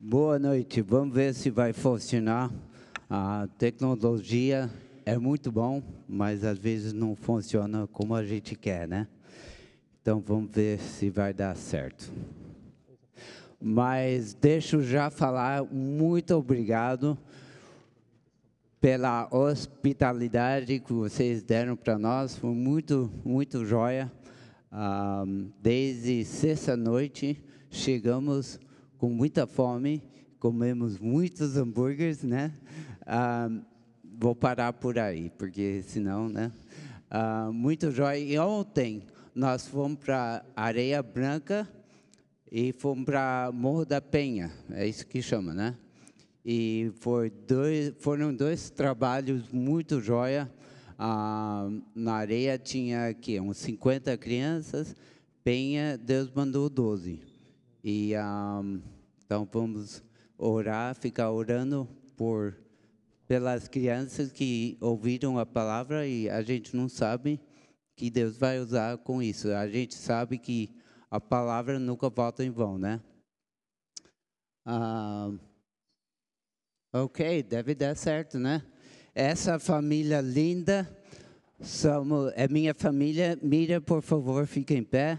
Boa noite. Vamos ver se vai funcionar. A tecnologia é muito bom, mas às vezes não funciona como a gente quer, né? Então vamos ver se vai dar certo. Mas deixa eu já falar muito obrigado pela hospitalidade que vocês deram para nós. Foi muito, muito joia. Um, desde sexta-noite chegamos com muita fome, comemos muitos hambúrgueres, né? Ah, vou parar por aí, porque senão, né? Ah, muito jóia. E ontem nós fomos para Areia Branca e fomos para Morro da Penha, é isso que chama, né? E foi dois, foram dois trabalhos muito jóia. Ah, na areia tinha aqui uns 50 crianças, Penha, Deus mandou 12. E um, então vamos orar, ficar orando por pelas crianças que ouviram a palavra e a gente não sabe que Deus vai usar com isso. A gente sabe que a palavra nunca volta em vão, né? Ok, deve dar certo, né? Essa família linda somos, é minha família. Mira, por favor, fique em pé.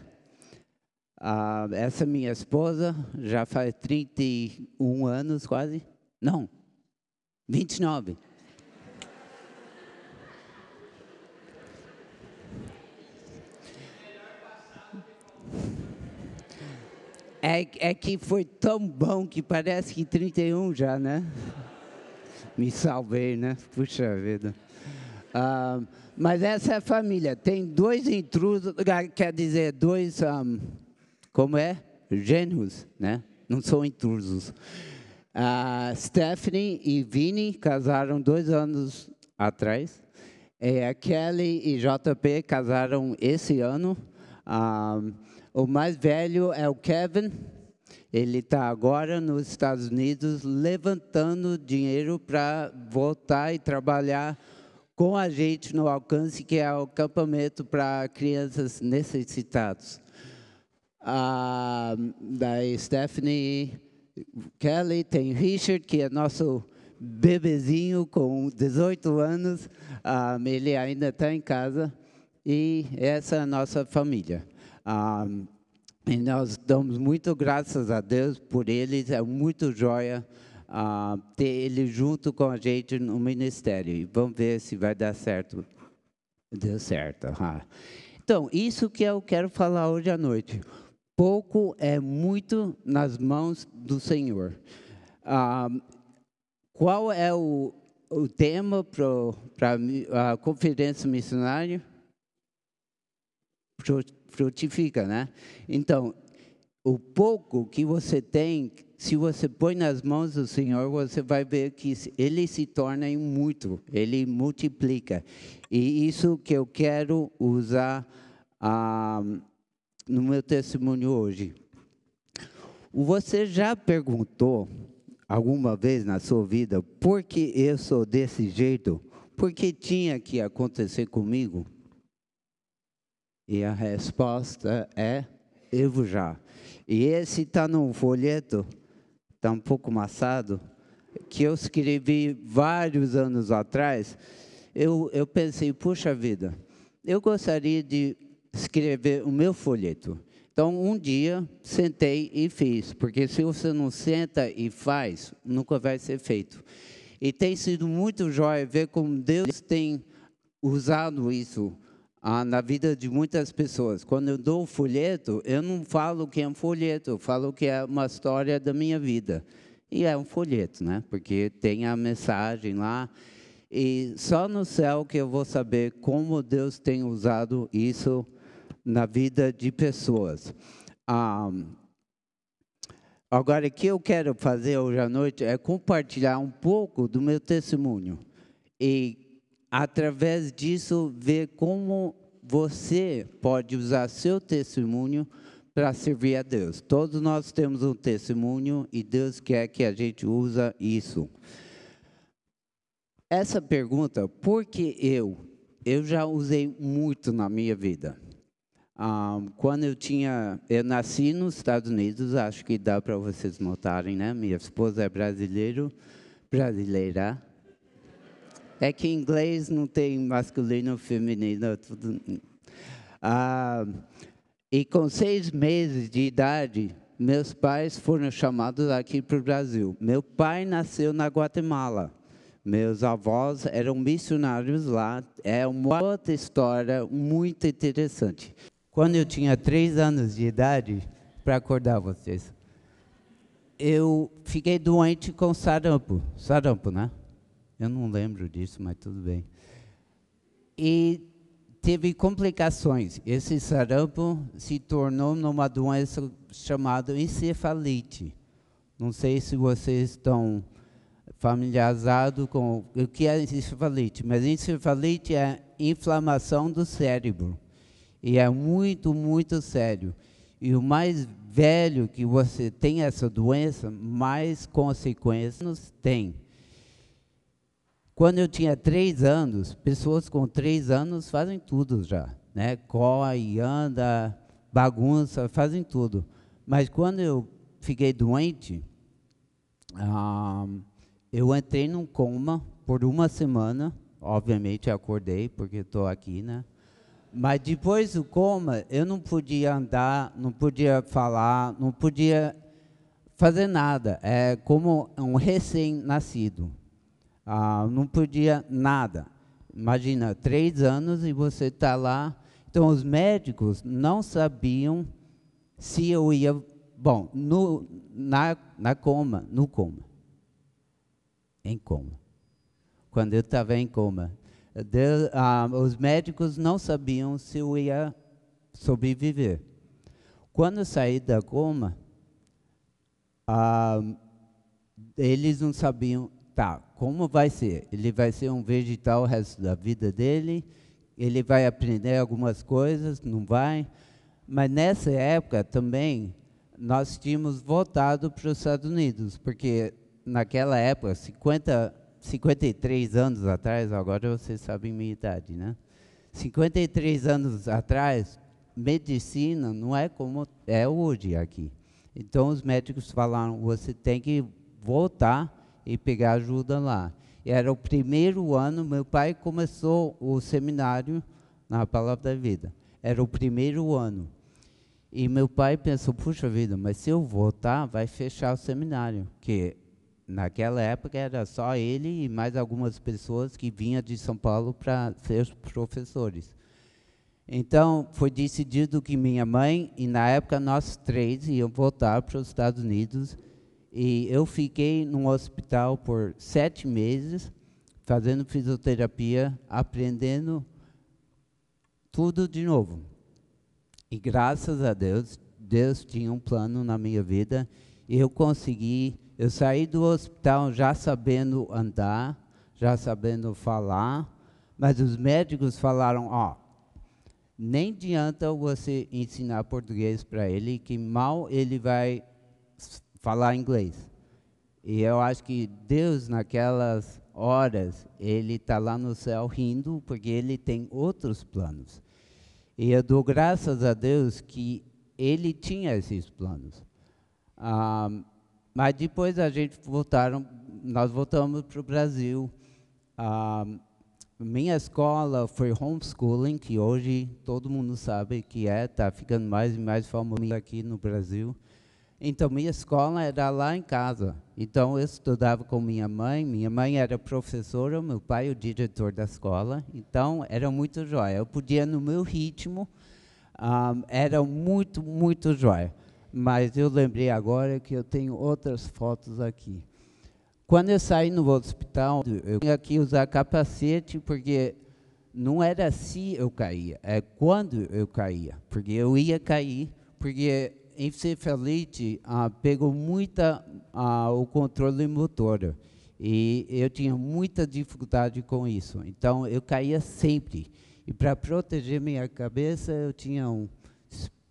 Ah, essa minha esposa já faz 31 anos quase. Não, 29. É, é que foi tão bom que parece que 31 já, né? Me salvei, né? Puxa vida. Ah, mas essa é a família. Tem dois intrusos, quer dizer, dois. Um, como é? Gênios, né? Não são intrusos. A Stephanie e Vini casaram dois anos atrás. É, a Kelly e JP casaram esse ano. Ah, o mais velho é o Kevin. Ele está agora nos Estados Unidos levantando dinheiro para voltar e trabalhar com a gente no Alcance, que é o acampamento para crianças necessitadas a, da Stephanie Kelly, tem Richard, que é nosso bebezinho com 18 anos, um, ele ainda está em casa, e essa é a nossa família. Um, e nós damos muito graças a Deus por eles, é muito joia uh, ter ele junto com a gente no ministério. E vamos ver se vai dar certo. Deu certo. Então, isso que eu quero falar hoje à noite pouco é muito nas mãos do Senhor. Ah, qual é o, o tema para a conferência missionária? Frutifica, né? Então, o pouco que você tem, se você põe nas mãos do Senhor, você vai ver que ele se torna em muito, ele multiplica. E isso que eu quero usar ah, no meu testemunho hoje. Você já perguntou alguma vez na sua vida por que eu sou desse jeito? Por que tinha que acontecer comigo? E a resposta é: eu já. E esse está num folheto, está um pouco amassado, que eu escrevi vários anos atrás. Eu, eu pensei, puxa vida, eu gostaria de escrever o meu folheto. Então, um dia, sentei e fiz, porque se você não senta e faz, nunca vai ser feito. E tem sido muito jóia ver como Deus tem usado isso ah, na vida de muitas pessoas. Quando eu dou o folheto, eu não falo que é um folheto, eu falo que é uma história da minha vida. E é um folheto, né? Porque tem a mensagem lá. E só no céu que eu vou saber como Deus tem usado isso na vida de pessoas. Agora, o que eu quero fazer hoje à noite é compartilhar um pouco do meu testemunho e, através disso, ver como você pode usar seu testemunho para servir a Deus. Todos nós temos um testemunho e Deus quer que a gente use isso. Essa pergunta, por que eu? Eu já usei muito na minha vida. Um, quando eu tinha, eu nasci nos Estados Unidos, acho que dá para vocês notarem, né? Minha esposa é brasileiro, brasileira. É que em inglês não tem masculino, feminino, tudo. Ah, e com seis meses de idade, meus pais foram chamados aqui para o Brasil. Meu pai nasceu na Guatemala. Meus avós eram missionários lá. É uma outra história muito interessante. Quando eu tinha três anos de idade, para acordar vocês, eu fiquei doente com sarampo. Sarampo, né? Eu não lembro disso, mas tudo bem. E teve complicações. Esse sarampo se tornou numa doença chamada encefalite. Não sei se vocês estão familiarizados com o que é encefalite, mas encefalite é inflamação do cérebro. E é muito, muito sério. E o mais velho que você tem essa doença, mais consequências tem. Quando eu tinha três anos, pessoas com três anos fazem tudo já, né? Corre, anda, bagunça, fazem tudo. Mas quando eu fiquei doente, ah, eu entrei num coma por uma semana. Obviamente acordei porque estou aqui, né? Mas depois do coma, eu não podia andar, não podia falar, não podia fazer nada. É como um recém-nascido. Ah, não podia nada. Imagina, três anos e você está lá. Então, os médicos não sabiam se eu ia. Bom, no, na, na coma, no coma. Em coma. Quando eu estava em coma ah, os médicos não sabiam se eu ia sobreviver. Quando eu saí da coma, ah, eles não sabiam, tá, como vai ser? Ele vai ser um vegetal o resto da vida dele? Ele vai aprender algumas coisas? Não vai? Mas nessa época também, nós tínhamos voltado para os Estados Unidos, porque naquela época, 50 53 anos atrás, agora vocês sabem minha idade, né? 53 anos atrás, medicina não é como é hoje aqui. Então os médicos falaram: você tem que voltar e pegar ajuda lá. Era o primeiro ano, meu pai começou o seminário na Palavra da Vida. Era o primeiro ano. E meu pai pensou: puxa vida, mas se eu voltar, vai fechar o seminário, que Naquela época era só ele e mais algumas pessoas que vinham de São Paulo para ser professores. Então, foi decidido que minha mãe, e na época nós três, iam voltar para os Estados Unidos. E eu fiquei num hospital por sete meses, fazendo fisioterapia, aprendendo tudo de novo. E graças a Deus, Deus tinha um plano na minha vida e eu consegui eu saí do hospital já sabendo andar, já sabendo falar, mas os médicos falaram: ó, nem adianta você ensinar português para ele, que mal ele vai falar inglês. E eu acho que Deus, naquelas horas, ele está lá no céu rindo, porque ele tem outros planos. E eu dou graças a Deus que ele tinha esses planos. Ah, mas depois a gente voltaram, nós voltamos para o Brasil. Ah, minha escola foi homeschooling, que hoje todo mundo sabe que é, está ficando mais e mais famoso aqui no Brasil. Então, minha escola era lá em casa. Então, eu estudava com minha mãe. Minha mãe era professora, meu pai o diretor da escola. Então, era muito jóia. Eu podia, no meu ritmo, um, ah, era muito, muito jóia mas eu lembrei agora que eu tenho outras fotos aqui. Quando eu saí no hospital, eu tinha que usar capacete, porque não era se eu caía, é quando eu caía, porque eu ia cair, porque encefalite ah, pegou muita ah, o controle motor e eu tinha muita dificuldade com isso. Então eu caía sempre. E para proteger minha cabeça, eu tinha um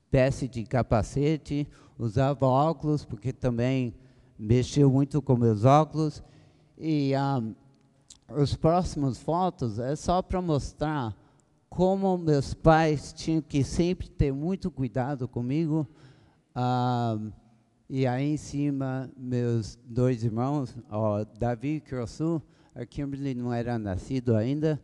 espécie de capacete, usava óculos, porque também mexeu muito com meus óculos. E um, os próximos fotos é só para mostrar como meus pais tinham que sempre ter muito cuidado comigo, ah, e aí em cima, meus dois irmãos, ó, Davi e Crossu, a Kimberly não era nascido ainda,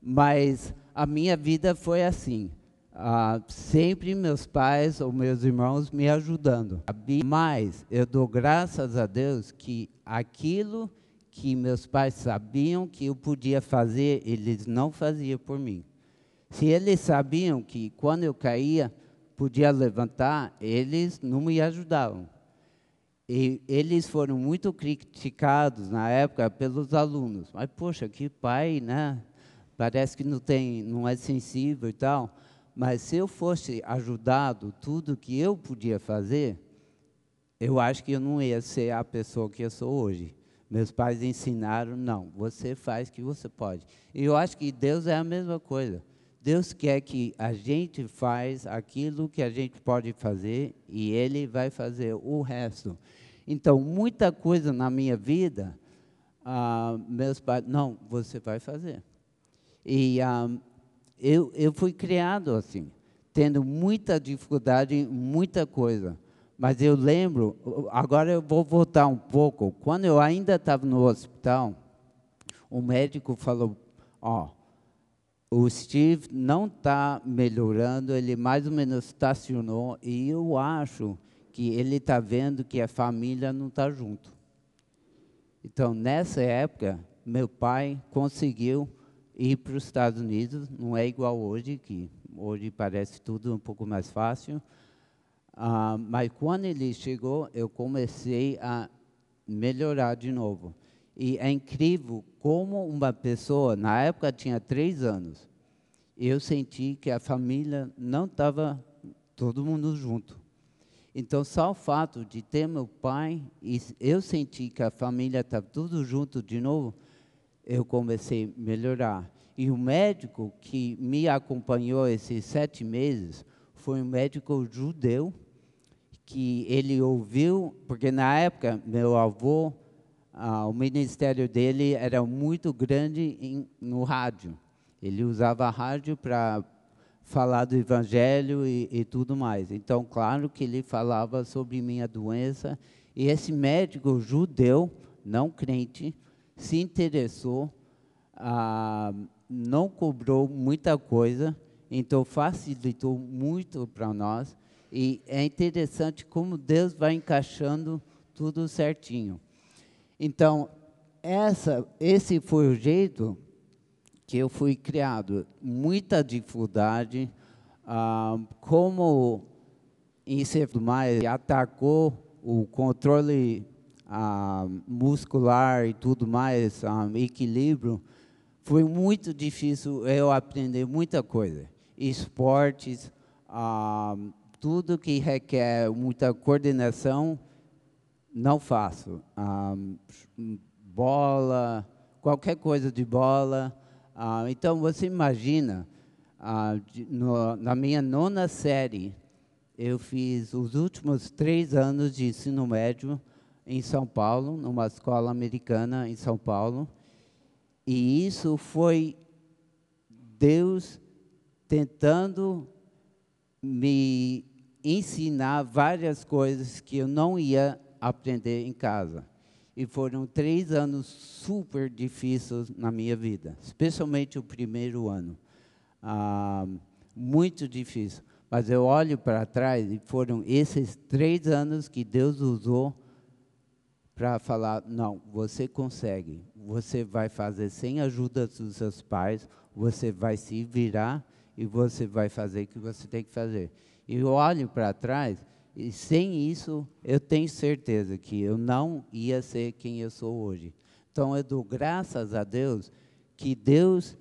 mas a minha vida foi assim. Ah, sempre meus pais ou meus irmãos me ajudando. Mas eu dou graças a Deus que aquilo que meus pais sabiam que eu podia fazer, eles não faziam por mim. Se eles sabiam que quando eu caía, podia levantar, eles não me ajudavam. E eles foram muito criticados na época pelos alunos. Mas, poxa, que pai, né? Parece que não, tem, não é sensível e tal. Mas se eu fosse ajudado tudo que eu podia fazer, eu acho que eu não ia ser a pessoa que eu sou hoje. Meus pais ensinaram, não, você faz o que você pode. E eu acho que Deus é a mesma coisa. Deus quer que a gente faz aquilo que a gente pode fazer e Ele vai fazer o resto. Então, muita coisa na minha vida, ah, meus pais, não, você vai fazer. E ah, eu, eu fui criado assim, tendo muita dificuldade em muita coisa. Mas eu lembro, agora eu vou voltar um pouco. Quando eu ainda estava no hospital, o médico falou: Ó, oh, o Steve não está melhorando, ele mais ou menos estacionou, e eu acho que ele está vendo que a família não está junto. Então, nessa época, meu pai conseguiu ir para os Estados Unidos, não é igual hoje, que hoje parece tudo um pouco mais fácil. Ah, mas quando ele chegou, eu comecei a melhorar de novo. E é incrível como uma pessoa, na época tinha três anos, eu senti que a família não estava todo mundo junto. Então, só o fato de ter meu pai, e eu senti que a família estava tudo junto de novo, eu comecei a melhorar. E o médico que me acompanhou esses sete meses foi um médico judeu, que ele ouviu, porque na época meu avô ah, o ministério dele era muito grande em, no rádio. Ele usava rádio para falar do evangelho e, e, tudo mais. Então, claro que ele falava sobre minha doença. E esse médico judeu, não crente, se interessou, ah, não cobrou muita coisa, então facilitou muito para nós. E é interessante como Deus vai encaixando tudo certinho. Então, essa, esse foi o jeito que eu fui criado. Muita dificuldade, ah, como em mais atacou o controle ah, muscular e tudo mais, ah, equilíbrio, foi muito difícil eu aprender muita coisa. Esportes, ah, tudo que requer muita coordenação, não faço. Bola, qualquer coisa de bola. Então, você imagina, no, na minha nona série, eu fiz os últimos três anos de ensino médio em São Paulo, numa escola americana em São Paulo. E isso foi Deus tentando me ensinar várias coisas que eu não ia aprender em casa. E foram três anos super difíceis na minha vida, especialmente o primeiro ano. Ah, muito difícil. Mas eu olho para trás e foram esses três anos que Deus usou para falar: não, você consegue, você vai fazer sem a ajuda dos seus pais, você vai se virar e você vai fazer o que você tem que fazer. E eu olho para trás e sem isso, eu tenho certeza que eu não ia ser quem eu sou hoje. Então, eu dou graças a Deus que Deus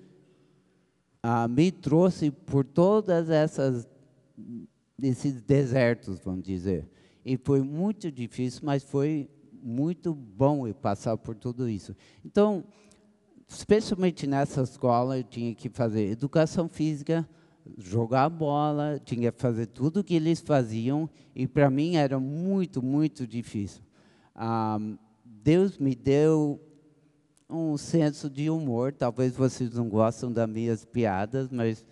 ah, me trouxe por todas essas esses desertos, vamos dizer. E foi muito difícil, mas foi muito bom eu passar por tudo isso. Então, especialmente nessa escola, eu tinha que fazer educação física, jogar bola, tinha que fazer tudo o que eles faziam, e para mim era muito, muito difícil. Ah, Deus me deu um senso de humor, talvez vocês não gostam das minhas piadas, mas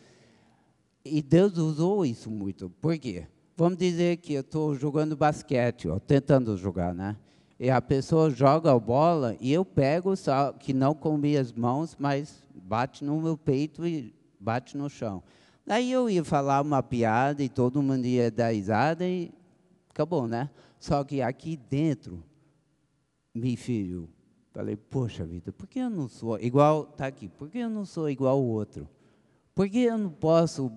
E Deus usou isso muito. Por quê? Vamos dizer que eu estou jogando basquete, ou tentando jogar, né? E a pessoa joga a bola e eu pego, só que não com minhas mãos, mas bate no meu peito e bate no chão. Daí eu ia falar uma piada e todo mundo ia dar risada e acabou, né? Só que aqui dentro me feriu. Falei, poxa vida, por que eu não sou igual, tá aqui, por que eu não sou igual o outro? Por que eu não posso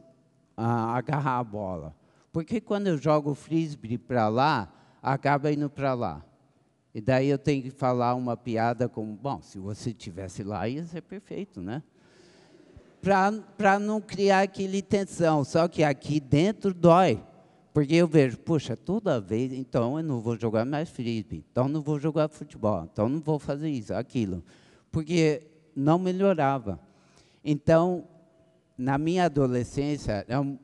ah, agarrar a bola? Porque quando eu jogo frisbee para lá, acaba indo para lá. E daí eu tenho que falar uma piada como, bom, se você tivesse lá, ia ser perfeito, né? Para não criar aquele tensão. Só que aqui dentro dói. Porque eu vejo, puxa, toda vez, então eu não vou jogar mais frisbee, então não vou jogar futebol, então não vou fazer isso, aquilo. Porque não melhorava. Então, na minha adolescência, eu,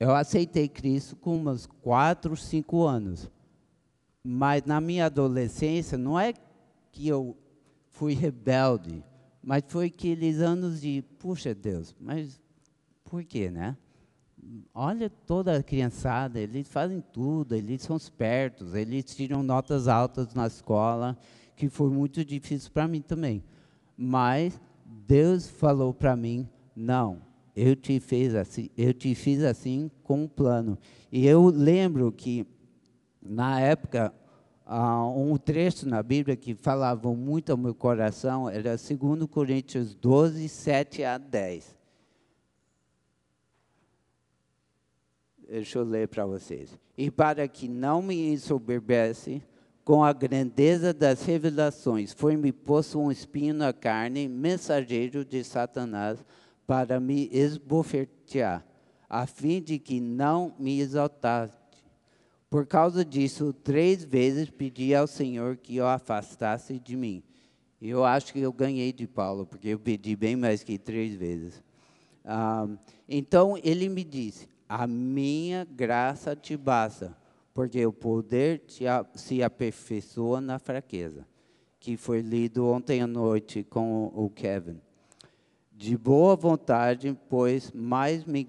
eu aceitei Cristo com uns quatro, cinco anos. Mas na minha adolescência, não é que eu fui rebelde, mas foi aqueles anos de, puxa Deus, mas por quê, né? Olha toda a criançada, eles fazem tudo, eles são espertos, eles tiram notas altas na escola, que foi muito difícil para mim também. Mas Deus falou para mim, não, eu te fiz assim, eu te fiz assim com um plano. E eu lembro que na época um trecho na Bíblia que falava muito ao meu coração era 2 Coríntios 12, 7 a 10. Deixa eu ler para vocês. E para que não me ensoberbece com a grandeza das revelações, foi-me posto um espinho na carne, mensageiro de Satanás, para me esbofetear, a fim de que não me exaltasse. Por causa disso, três vezes pedi ao Senhor que o afastasse de mim. Eu acho que eu ganhei de Paulo, porque eu pedi bem mais que três vezes. Ah, então ele me disse: A minha graça te basta, porque o poder te, se aperfeiçoa na fraqueza. Que foi lido ontem à noite com o Kevin de boa vontade, pois mais me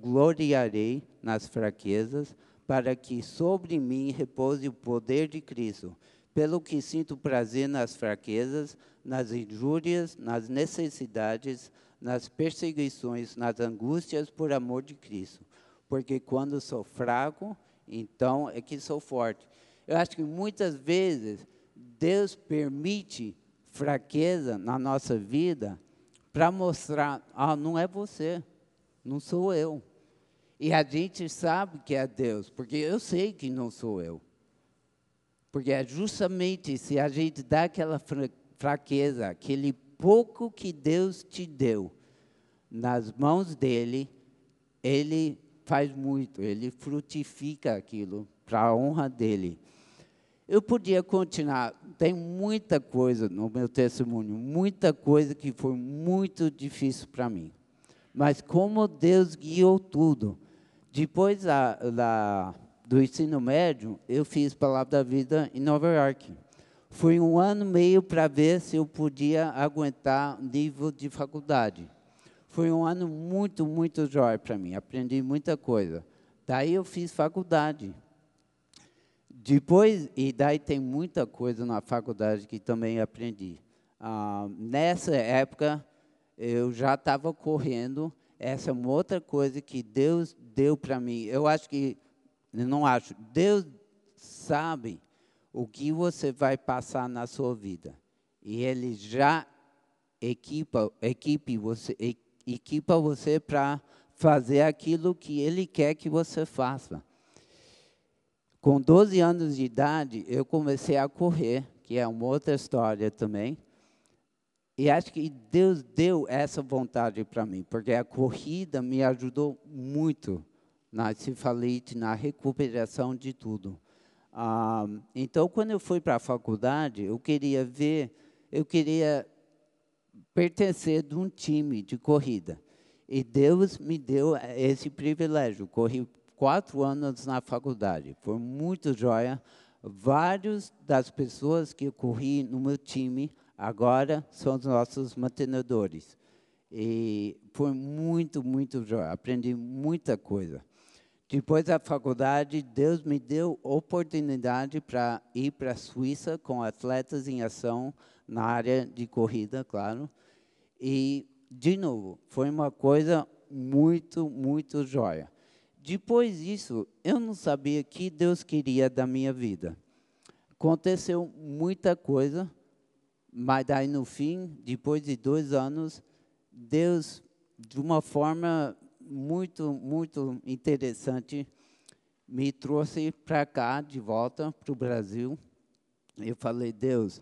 gloriarei nas fraquezas, para que sobre mim repouse o poder de Cristo. Pelo que sinto prazer nas fraquezas, nas injúrias, nas necessidades, nas perseguições, nas angústias por amor de Cristo. Porque quando sou fraco, então é que sou forte. Eu acho que muitas vezes Deus permite fraqueza na nossa vida para mostrar, ah, não é você, não sou eu. E a gente sabe que é Deus, porque eu sei que não sou eu. Porque é justamente se a gente dá aquela fraqueza, aquele pouco que Deus te deu nas mãos dele, ele faz muito, ele frutifica aquilo para a honra dele. Eu podia continuar, tem muita coisa no meu testemunho, muita coisa que foi muito difícil para mim. Mas como Deus guiou tudo. Depois da, da, do ensino médio, eu fiz Palavra da Vida em Nova York. Foi um ano e meio para ver se eu podia aguentar nível de faculdade. Foi um ano muito, muito jóia para mim. Aprendi muita coisa. Daí eu fiz faculdade. Depois, e daí tem muita coisa na faculdade que também aprendi. Ah, nessa época, eu já estava correndo. Essa é uma outra coisa que Deus deu para mim. Eu acho que, não acho, Deus sabe o que você vai passar na sua vida. E Ele já equipa, equipe você, equipa você para fazer aquilo que Ele quer que você faça. Com 12 anos de idade, eu comecei a correr, que é uma outra história também. E acho que Deus deu essa vontade para mim, porque a corrida me ajudou muito na cefalite, na recuperação de tudo. Ah, então, quando eu fui para a faculdade, eu queria ver, eu queria pertencer de um time de corrida. E Deus me deu esse privilégio. Corri quatro anos na faculdade. Foi muito joia. Vários das pessoas que eu corri no meu time agora são os nossos mantenedores. E foi muito, muito. Aprendi muita coisa. Depois da faculdade, Deus me deu oportunidade para ir para a Suíça com atletas em ação na área de corrida, claro. E, de novo, foi uma coisa muito, muito joia. Depois disso, eu não sabia o que Deus queria da minha vida. Aconteceu muita coisa, mas daí no fim, depois de dois anos, Deus, de uma forma muito, muito interessante, me trouxe para cá, de volta para o Brasil. Eu falei, Deus,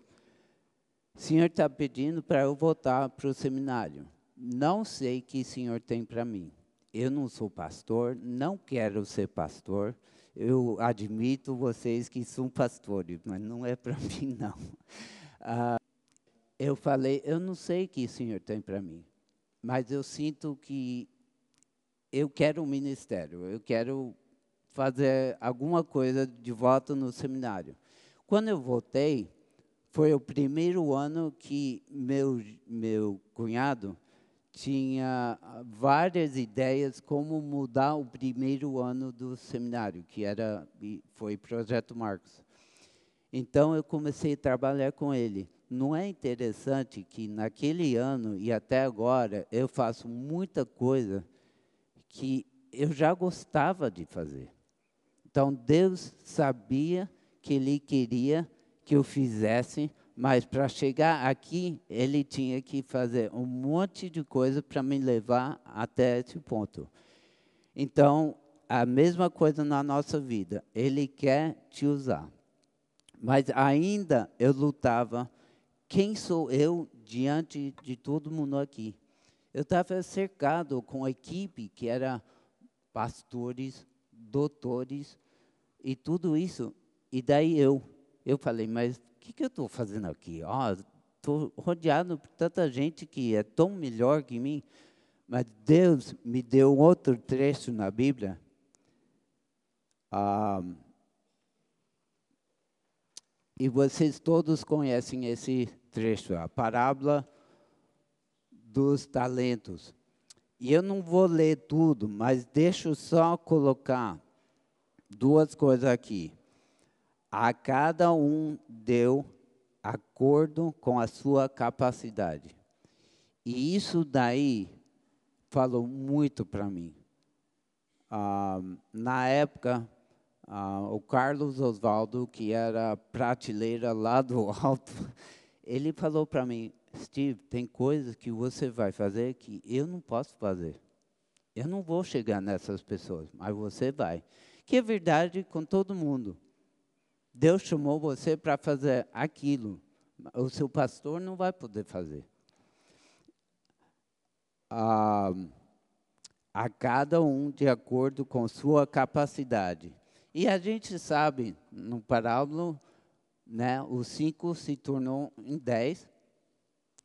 o Senhor está pedindo para eu voltar para o seminário. Não sei o que o Senhor tem para mim. Eu não sou pastor, não quero ser pastor. Eu admito vocês que são pastores, mas não é para mim, não. Ah, eu falei, eu não sei o que o Senhor tem para mim, mas eu sinto que eu quero um ministério, eu quero fazer alguma coisa de volta no seminário. Quando eu voltei, foi o primeiro ano que meu, meu cunhado tinha várias ideias como mudar o primeiro ano do seminário, que era foi projeto Marcos. Então eu comecei a trabalhar com ele. Não é interessante que naquele ano e até agora eu faço muita coisa que eu já gostava de fazer. Então Deus sabia que Ele queria que eu fizesse, mas para chegar aqui, Ele tinha que fazer um monte de coisa para me levar até esse ponto. Então, a mesma coisa na nossa vida. Ele quer te usar. Mas ainda eu lutava. Quem sou eu diante de todo mundo aqui? Eu estava cercado com a equipe que era pastores, doutores e tudo isso. E daí eu, eu falei, mas o que, que eu estou fazendo aqui? Estou oh, rodeado por tanta gente que é tão melhor que mim. Mas Deus me deu outro trecho na Bíblia. Ah, e vocês todos conhecem esse trecho, a parábola dos talentos. E eu não vou ler tudo, mas deixo só colocar duas coisas aqui. A cada um deu acordo com a sua capacidade. E isso daí falou muito para mim. Ah, na época, ah, o Carlos Oswaldo, que era prateleira lá do alto, ele falou para mim: Steve, tem coisas que você vai fazer que eu não posso fazer. Eu não vou chegar nessas pessoas, mas você vai. Que é verdade com todo mundo. Deus chamou você para fazer aquilo. O seu pastor não vai poder fazer. Ah, a cada um de acordo com sua capacidade. E a gente sabe, no parábola, né, o cinco se tornou em dez,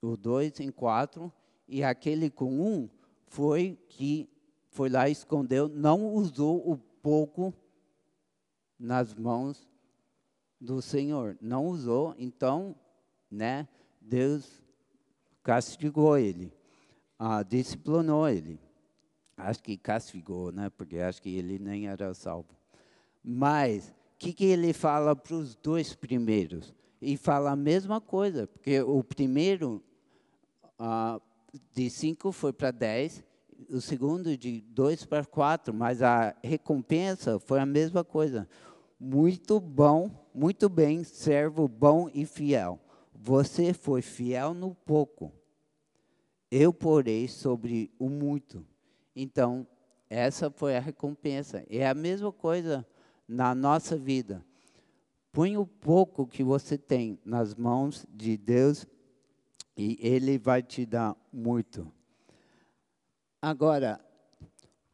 o dois em quatro, e aquele com um foi que foi lá escondeu, não usou o pouco nas mãos do Senhor, não usou, então, né, Deus castigou ele, ah, disciplinou ele. Acho que castigou, né, porque acho que ele nem era salvo. Mas, o que, que ele fala para os dois primeiros? E fala a mesma coisa, porque o primeiro ah, de 5 foi para 10, o segundo de 2 para 4, mas a recompensa foi a mesma coisa. Muito bom, muito bem, servo bom e fiel. Você foi fiel no pouco. Eu porei sobre o muito. Então, essa foi a recompensa. É a mesma coisa na nossa vida. Põe o pouco que você tem nas mãos de Deus e Ele vai te dar muito. Agora,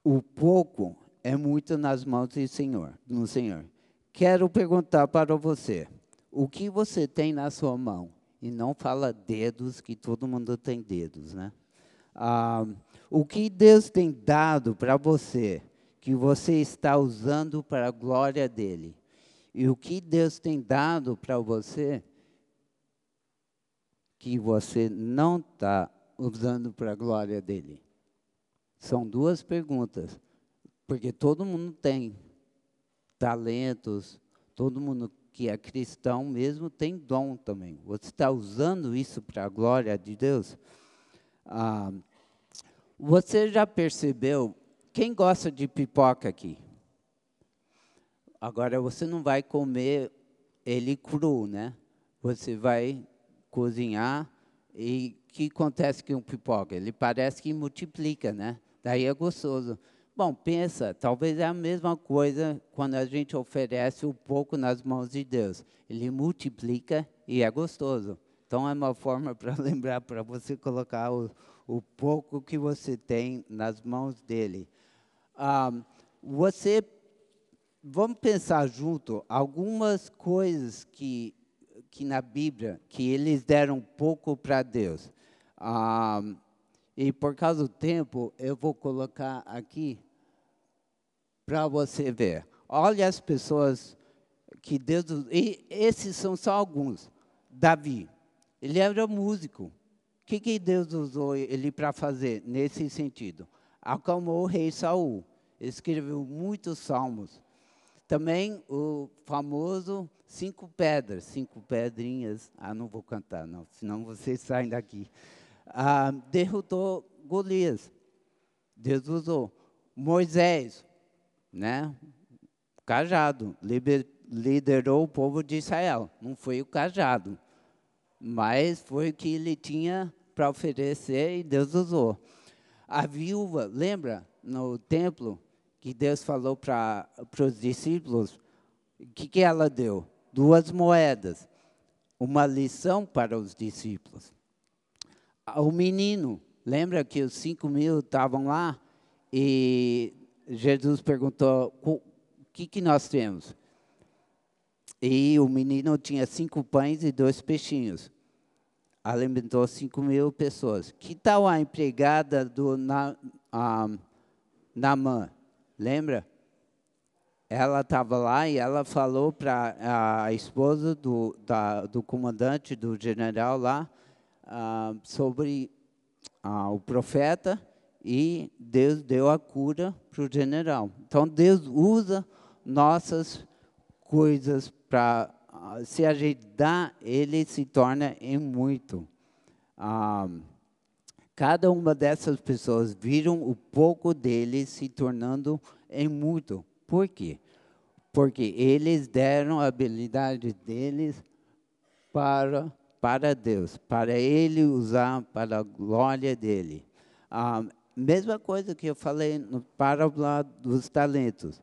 o pouco é muito nas mãos do Senhor, do Senhor. Quero perguntar para você, o que você tem na sua mão? E não fala dedos, que todo mundo tem dedos, né? Ah, o que Deus tem dado para você, que você está usando para a glória dele? E o que Deus tem dado para você, que você não está usando para a glória dele? São duas perguntas, porque todo mundo tem talentos, todo mundo que é cristão mesmo tem dom também. Você está usando isso para a glória de Deus? Ah, você já percebeu? Quem gosta de pipoca aqui? Agora você não vai comer ele cru, né? Você vai cozinhar e o que acontece com o pipoca? Ele parece que multiplica, né? Daí é gostoso. Bom, pensa, talvez é a mesma coisa quando a gente oferece o pouco nas mãos de Deus. Ele multiplica e é gostoso. Então é uma forma para lembrar, para você colocar o, o, pouco que você tem nas mãos dele. Ah, você, vamos pensar junto, algumas coisas que, que na Bíblia, que eles deram pouco para Deus. Ah, e por causa do tempo, eu vou colocar aqui para você ver. Olha as pessoas que Deus. E esses são só alguns. Davi, ele era músico. O que, que Deus usou ele para fazer nesse sentido? Acalmou o rei Saul. Escreveu muitos salmos. Também o famoso cinco pedras, cinco pedrinhas. Ah, não vou cantar, não, senão vocês saem daqui ah, derrotou Golias. Deus usou. Moisés, né? Cajado, liber, liderou o povo de Israel. Não foi o cajado, mas foi o que ele tinha para oferecer e Deus usou. A viúva, lembra no templo que Deus falou para os discípulos? O que, que ela deu? Duas moedas. Uma lição para os discípulos o menino, lembra que os cinco mil estavam lá e Jesus perguntou: o que, que nós temos? E o menino tinha cinco pães e dois peixinhos. Alimentou cinco mil pessoas. Que tal a empregada do na, Namã? Lembra? Ela estava lá e ela falou para a esposa do, da, do comandante, do general lá, ah, sobre ah, o profeta e Deus deu a cura para o general. Então Deus usa nossas coisas para se a gente dá, ele se torna em muito. Ah, cada uma dessas pessoas viram o pouco deles se tornando em muito. Por quê? Porque eles deram a habilidade deles para para Deus, para Ele usar para a glória dele. A mesma coisa que eu falei no parábola dos talentos.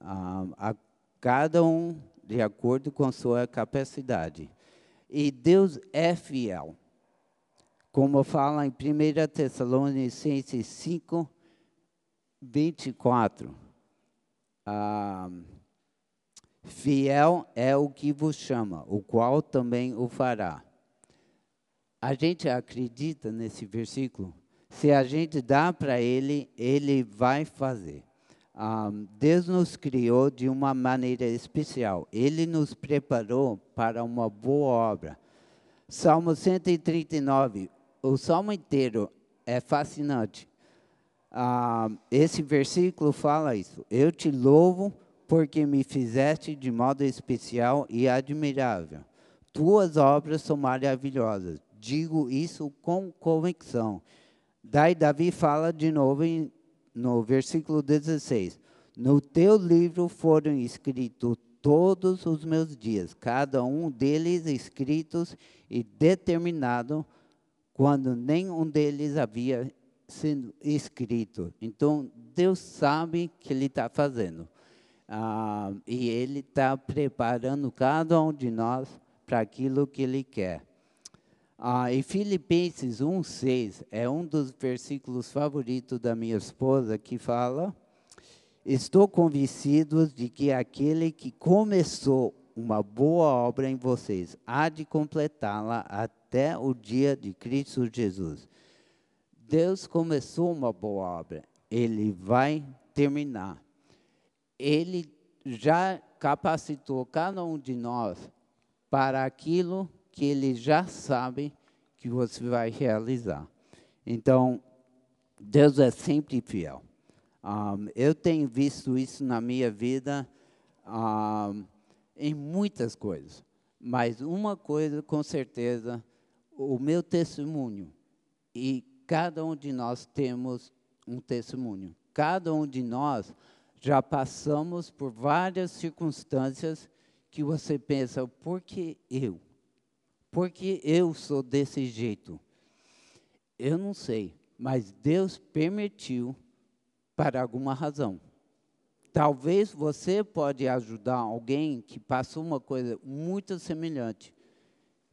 a cada um de acordo com sua capacidade. E Deus é fiel. Como fala em 1 Tessalonicenses 5, 24. Ah, Fiel é o que vos chama, o qual também o fará. A gente acredita nesse versículo? Se a gente dá para Ele, Ele vai fazer. Um, Deus nos criou de uma maneira especial. Ele nos preparou para uma boa obra. Salmo 139, o salmo inteiro é fascinante. Esse versículo fala isso. Eu te louvo porque me fizeste de modo especial e admirável. Tuas obras são maravilhosas digo isso com convicção. Daí Davi fala de novo em, no versículo 16: No teu livro foram escritos todos os meus dias, cada um deles escritos e determinado, quando nenhum deles havia sido escrito. Então, Deus sabe o que Ele está fazendo. Ah, e Ele está preparando cada um de nós para aquilo que Ele quer. Ah, e Filipenses 1,6 é um dos versículos favoritos da minha esposa que fala: Estou convencido de que aquele que começou uma boa obra em vocês há de completá-la até o dia de Cristo Jesus. Deus começou uma boa obra, ele vai terminar. Ele já capacitou cada um de nós para aquilo que ele já sabe que você vai realizar. Então, Deus é sempre fiel. Um, eu tenho visto isso na minha vida um, em muitas coisas, mas uma coisa com certeza, o meu testemunho, e cada um de nós temos um testemunho. Cada um de nós já passamos por várias circunstâncias que você pensa, por que eu? Por que eu sou desse jeito? Eu não sei, mas Deus permitiu para alguma razão. Talvez você pode ajudar alguém que passou uma coisa muito semelhante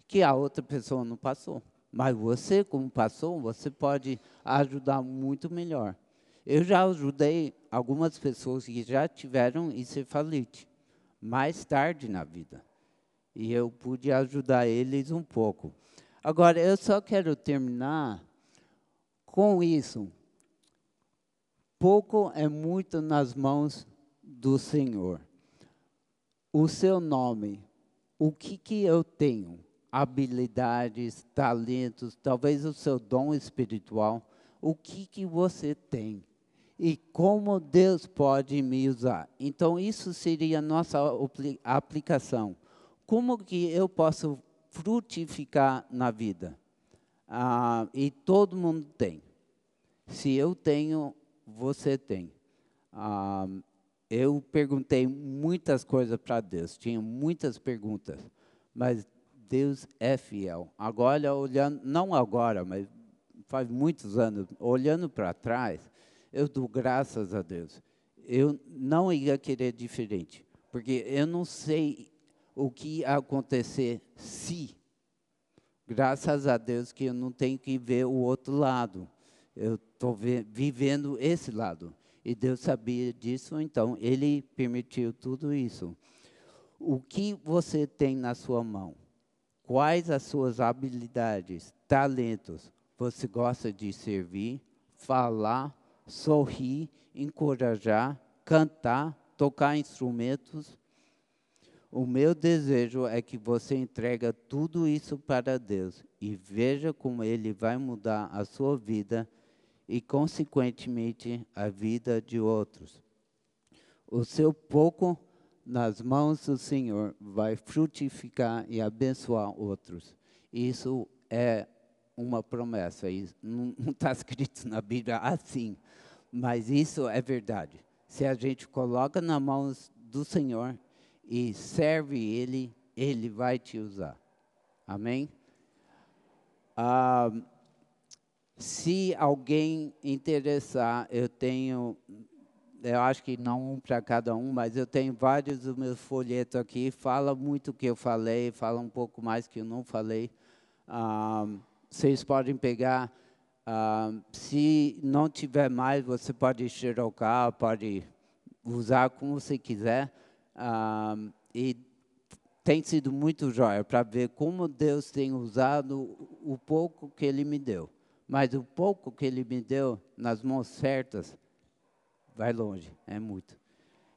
que a outra pessoa não passou. Mas você, como passou, você pode ajudar muito melhor. Eu já ajudei algumas pessoas que já tiveram encefalite mais tarde na vida. E eu pude ajudar eles um pouco. Agora, eu só quero terminar com isso. Pouco é muito nas mãos do Senhor. O seu nome, o que, que eu tenho? Habilidades, talentos, talvez o seu dom espiritual. O que, que você tem? E como Deus pode me usar? Então, isso seria a nossa aplicação. Como que eu posso frutificar na vida? Ah, e todo mundo tem. Se eu tenho, você tem. Ah, eu perguntei muitas coisas para Deus, tinha muitas perguntas, mas Deus é fiel. Agora, olhando, não agora, mas faz muitos anos, olhando para trás, eu dou graças a Deus. Eu não ia querer diferente, porque eu não sei o que acontecer se. Graças a Deus que eu não tenho que ver o outro lado. Eu estou vivendo esse lado. E Deus sabia disso, então Ele permitiu tudo isso. O que você tem na sua mão? Quais as suas habilidades, talentos? Você gosta de servir, falar, sorrir, encorajar, cantar, tocar instrumentos? O meu desejo é que você entregue tudo isso para Deus e veja como Ele vai mudar a sua vida e, consequentemente, a vida de outros. O seu pouco nas mãos do Senhor vai frutificar e abençoar outros. Isso é uma promessa, isso não está escrito na Bíblia assim, mas isso é verdade. Se a gente coloca nas mãos do Senhor e serve Ele, Ele vai te usar. Amém? Ah, se alguém interessar, eu tenho, eu acho que não um para cada um, mas eu tenho vários dos meus folhetos aqui. Fala muito o que eu falei, fala um pouco mais que eu não falei. Ah, vocês podem pegar. Ah, se não tiver mais, você pode xerocar, pode usar como você quiser. E tem sido muito jóia para ver como Deus tem usado o pouco que Ele me deu mas o pouco que ele me deu nas mãos certas vai longe, é muito.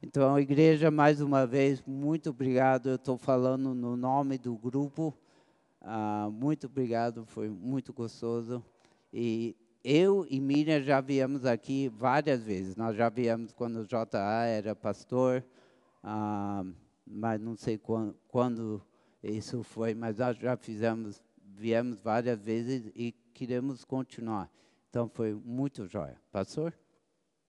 Então, igreja, mais uma vez, muito obrigado. Eu estou falando no nome do grupo. Muito obrigado, foi muito gostoso. E eu e Miriam já viemos aqui várias vezes. Nós já viemos quando o JA era pastor, ah, mas não sei quando, quando isso foi, mas nós já fizemos, viemos várias vezes e queremos continuar. Então foi muito jóia. Pastor?